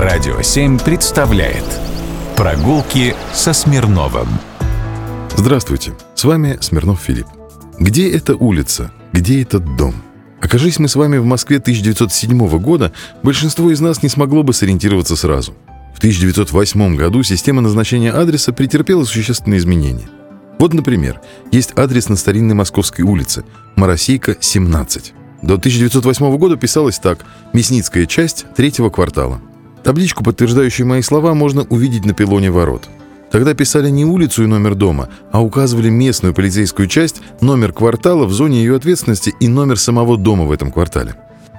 Радио 7 представляет Прогулки со Смирновым. Здравствуйте, с вами Смирнов Филипп. Где эта улица? Где этот дом? Окажись мы с вами в Москве 1907 года, большинство из нас не смогло бы сориентироваться сразу. В 1908 году система назначения адреса претерпела существенные изменения. Вот, например, есть адрес на старинной Московской улице, Моросейка, 17. До 1908 года писалось так «Мясницкая часть третьего квартала». Табличку, подтверждающую мои слова, можно увидеть на пилоне ворот. Тогда писали не улицу и номер дома, а указывали местную полицейскую часть, номер квартала в зоне ее ответственности и номер самого дома в этом квартале.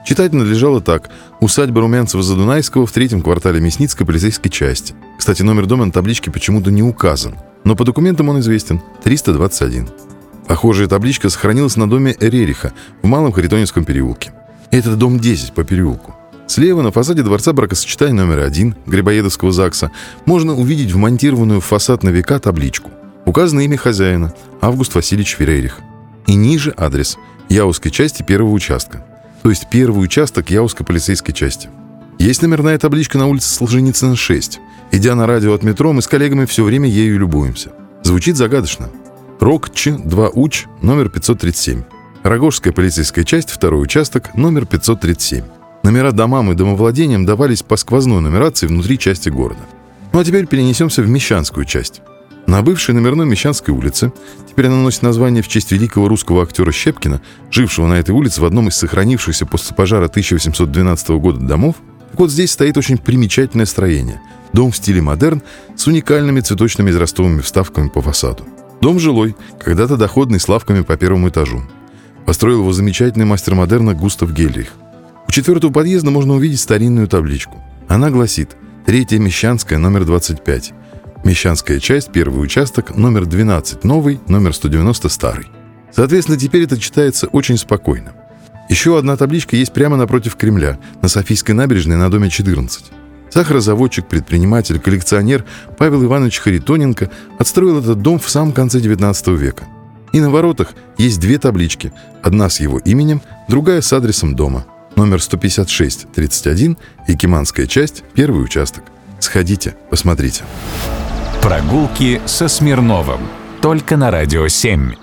Читать надлежало так. Усадьба Румянцева-Задунайского в третьем квартале Мясницкой полицейской части. Кстати, номер дома на табличке почему-то не указан. Но по документам он известен. 321. Похожая табличка сохранилась на доме Рериха в Малом Харитонинском переулке. Это дом 10 по переулку. Слева на фасаде дворца бракосочетания номер один Грибоедовского ЗАГСа можно увидеть вмонтированную в фасад на века табличку. Указано имя хозяина – Август Васильевич Ферейрих. И ниже адрес – Яузской части первого участка. То есть первый участок Яузской полицейской части. Есть номерная табличка на улице Солженицына, 6. Идя на радио от метро, мы с коллегами все время ею любуемся. Звучит загадочно – РОКЧ 2УЧ номер 537. Рогожская полицейская часть, второй участок, номер 537. Номера домам и домовладениям давались по сквозной нумерации внутри части города. Ну а теперь перенесемся в Мещанскую часть. На бывшей номерной Мещанской улице, теперь она носит название в честь великого русского актера Щепкина, жившего на этой улице в одном из сохранившихся после пожара 1812 года домов, так вот здесь стоит очень примечательное строение. Дом в стиле модерн с уникальными цветочными израстовыми вставками по фасаду. Дом жилой, когда-то доходный с лавками по первому этажу. Построил его замечательный мастер модерна Густав Гельрих. У четвертого подъезда можно увидеть старинную табличку. Она гласит «Третья Мещанская, номер 25». Мещанская часть, первый участок, номер 12 новый, номер 190 старый. Соответственно, теперь это читается очень спокойно. Еще одна табличка есть прямо напротив Кремля, на Софийской набережной на доме 14. Сахарозаводчик, предприниматель, коллекционер Павел Иванович Харитоненко отстроил этот дом в самом конце XIX века. И на воротах есть две таблички. Одна с его именем, другая с адресом дома. Номер 156-31, Якиманская часть, первый участок. Сходите, посмотрите. Прогулки со Смирновым. Только на «Радио 7».